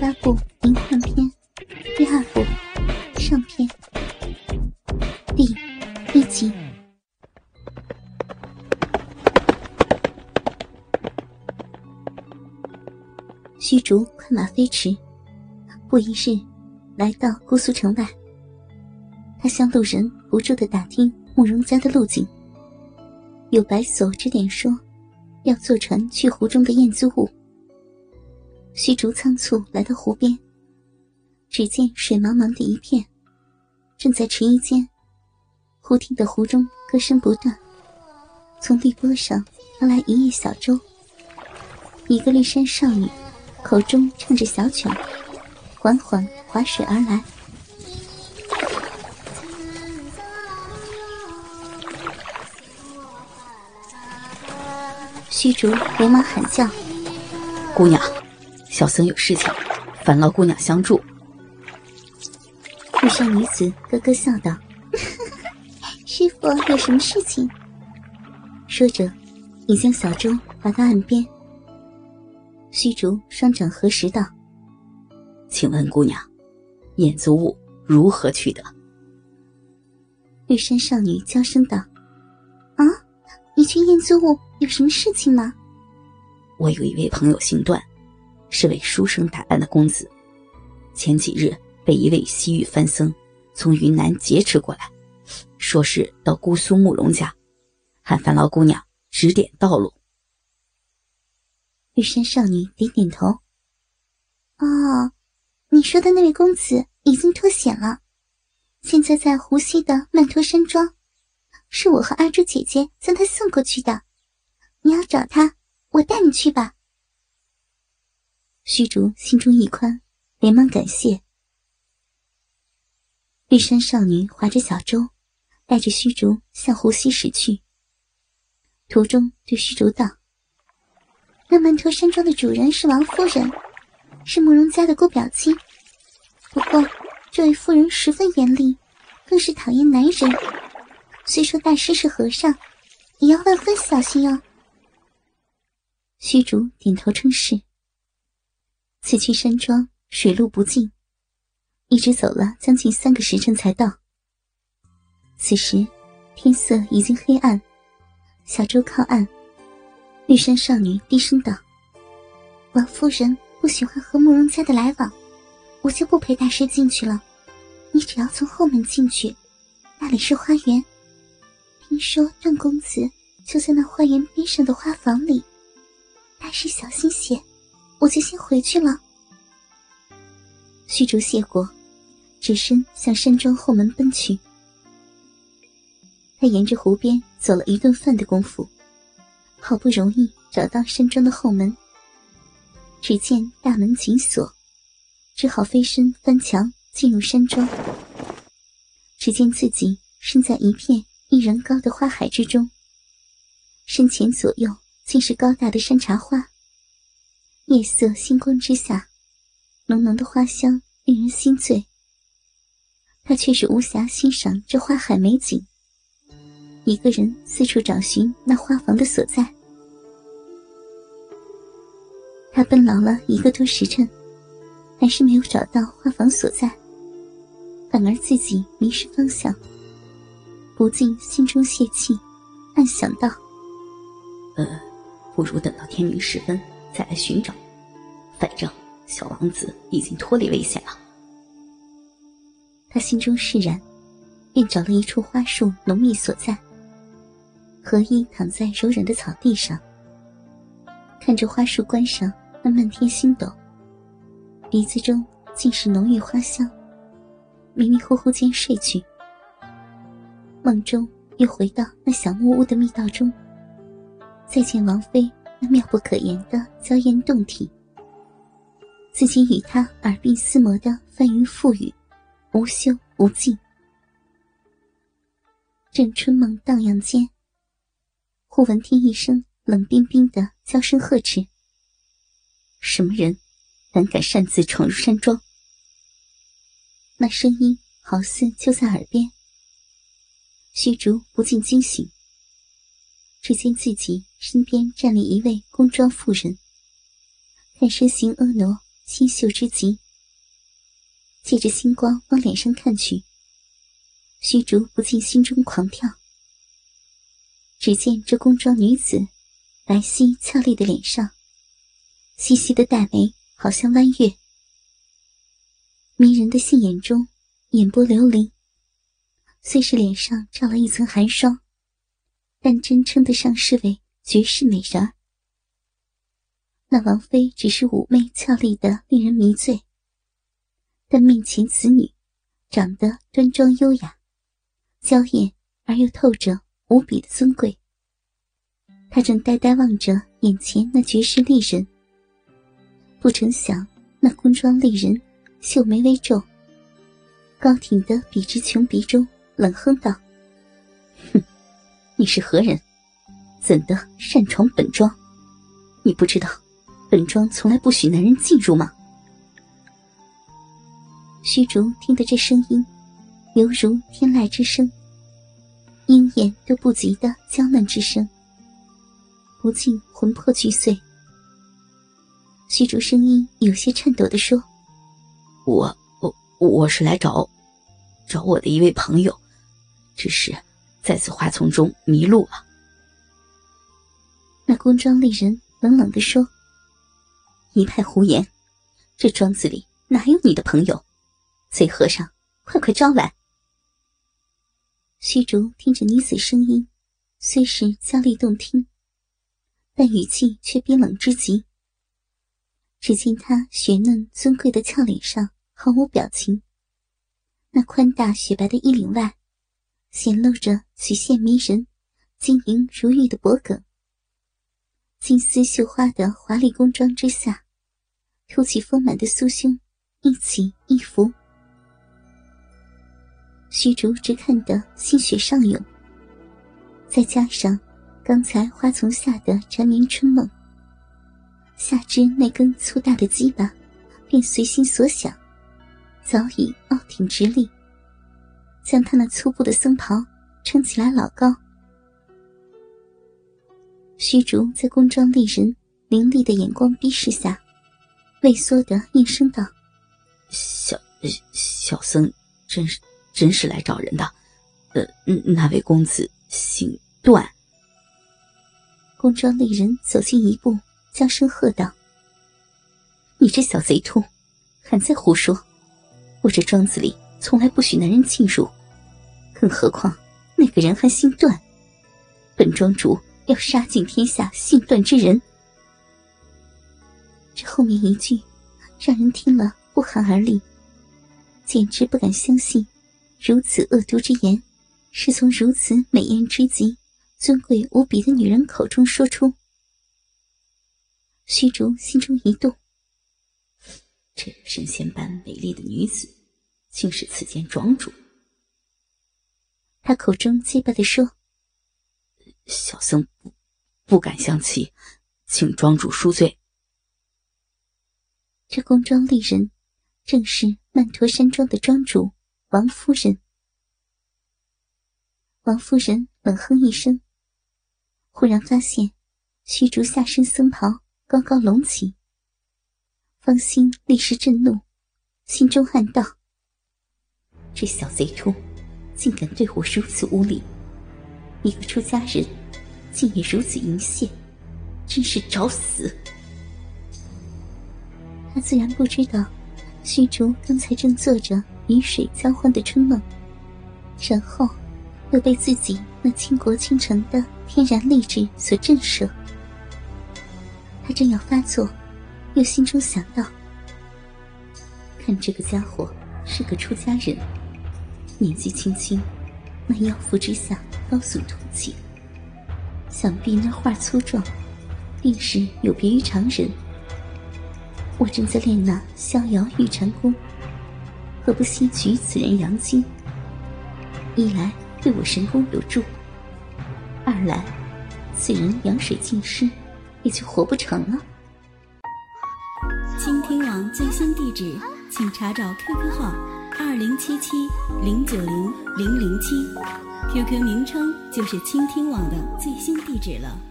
八部灵幻篇第二部上篇第一集。虚竹快马飞驰，不一日来到姑苏城外。他向路人不住的打听慕容家的路径。有白叟指点说，要坐船去湖中的燕租坞。虚竹仓促来到湖边，只见水茫茫的一片，正在迟疑间，忽听得湖中歌声不断，从碧波上飘来一叶小舟，一个绿衫少女口中唱着小曲，缓缓划水而来。虚竹连忙喊叫：“姑娘！”小僧有事情，烦劳姑娘相助。玉山女子咯咯笑道：“ 师傅有什么事情？”说着，已将小舟划到岸边。虚竹双掌合十道：“请问姑娘，燕租物如何取得？”玉山少女娇声道：“啊，你去燕租物有什么事情吗？”我有一位朋友姓段。是位书生打扮的公子，前几日被一位西域番僧从云南劫持过来，说是到姑苏慕容家，喊樊劳姑娘指点道路。玉山少女点点头。哦，你说的那位公子已经脱险了，现在在湖西的曼陀山庄，是我和阿朱姐姐将他送过去的。你要找他，我带你去吧。虚竹心中一宽，连忙感谢。绿山少女划着小舟，带着虚竹向湖西驶去。途中对虚竹道：“那曼陀山庄的主人是王夫人，是慕容家的姑表亲。不过这位夫人十分严厉，更是讨厌男人。虽说大师是和尚，也要万分小心哦。”虚竹点头称是。此去山庄水路不尽，一直走了将近三个时辰才到。此时天色已经黑暗，小舟靠岸，玉山少女低声道：“王夫人不喜欢和慕容家的来往，我就不陪大师进去了。你只要从后门进去，那里是花园。听说段公子就在那花园边上的花房里，大师小心些。”我就先回去了。虚竹谢过，只身向山庄后门奔去。他沿着湖边走了一顿饭的功夫，好不容易找到山庄的后门。只见大门紧锁，只好飞身翻墙进入山庄。只见自己身在一片一人高的花海之中，身前左右尽是高大的山茶花。夜色星光之下，浓浓的花香令人心醉。他却是无暇欣赏这花海美景，一个人四处找寻那花房的所在。他奔劳了一个多时辰，还是没有找到花房所在，反而自己迷失方向，不禁心中泄气，暗想道：“呃，不如等到天明时分。”再来寻找，反正小王子已经脱离危险了。他心中释然，便找了一处花树浓密所在，合衣躺在柔软的草地上，看着花树冠上那漫天星斗，鼻子中尽是浓郁花香，迷迷糊糊间睡去。梦中又回到那小木屋的密道中，再见王妃。那妙不可言的娇艳动体，自己与他耳鬓厮磨的翻云覆雨，无休无尽。正春梦荡漾间，忽闻听一声冷冰冰的娇声呵斥：“什么人，胆敢擅自闯入山庄？”那声音好似就在耳边，虚竹不禁惊醒。只见自己身边站立一位宫装妇人，看身形婀娜，清秀之极。借着星光往脸上看去，虚竹不禁心中狂跳。只见这宫装女子白皙俏丽的脸上，细细的黛眉好像弯月，迷人的杏眼中眼波流离。虽是脸上罩了一层寒霜，但真称得上是位绝世美人。那王妃只是妩媚俏丽的，令人迷醉。但面前此女，长得端庄优雅，娇艳而又透着无比的尊贵。他正呆呆望着眼前那绝世丽人，不成想那宫装丽人秀眉微皱，高挺的笔直琼鼻中冷哼道：“哼，你是何人？怎的擅闯本庄？你不知道，本庄从来不许男人进入吗？”虚竹听得这声音，犹如天籁之声，鹰眼都不及的娇嫩之声，不禁魂魄俱碎。虚竹声音有些颤抖的说：“我我我是来找，找我的一位朋友，只是在此花丛中迷路了。”那宫装丽人冷冷的说：“一派胡言，这庄子里哪有你的朋友？”贼和尚，快快招来！虚竹听着女子声音，虽是娇丽动听，但语气却冰冷之极。只见她雪嫩尊贵的俏脸上毫无表情，那宽大雪白的衣领外，显露着曲线迷人、晶莹如玉的脖颈。金丝绣花的华丽宫装之下，凸起丰满的酥胸，一起一伏。虚竹只看得心血上涌，再加上刚才花丛下的缠绵春梦，下肢那根粗大的鸡巴便随心所想，早已傲挺直立，将他那粗布的僧袍撑起来老高。虚竹在宫装丽人凌厉的眼光逼视下，畏缩的应声道：“小小僧真是。”真是来找人的，呃，那位公子姓段。宫装丽人走近一步，将声喝道：“你这小贼兔，还在胡说！我这庄子里从来不许男人进入，更何况那个人还姓段。本庄主要杀尽天下姓段之人。”这后面一句，让人听了不寒而栗，简直不敢相信。如此恶毒之言，是从如此美艳之极、尊贵无比的女人口中说出。虚竹心中一动，这神仙般美丽的女子，竟是此间庄主。他口中结巴的说：“小僧不不敢相欺，请庄主恕罪。”这宫装丽人，正是曼陀山庄的庄主。王夫人，王夫人冷哼一声，忽然发现虚竹下身僧袍高高隆起，芳心立时震怒，心中暗道：这小贼兔，竟敢对我如此无礼！一个出家人，竟也如此淫亵，真是找死！他自然不知道，虚竹刚才正做着。与水交欢的春梦，然后又被自己那倾国倾城的天然丽质所震慑。他正要发作，又心中想到：看这个家伙是个出家人，年纪轻轻，那腰腹之下高耸突起，想必那画粗壮，定是有别于常人。我正在练那逍遥玉蟾功。何不吸取此人阳精？一来对我神功有助，二来此人阳水尽失，也就活不成了。倾听网最新地址，请查找 QQ 号二零七七零九零零零七，QQ 名称就是倾听网的最新地址了。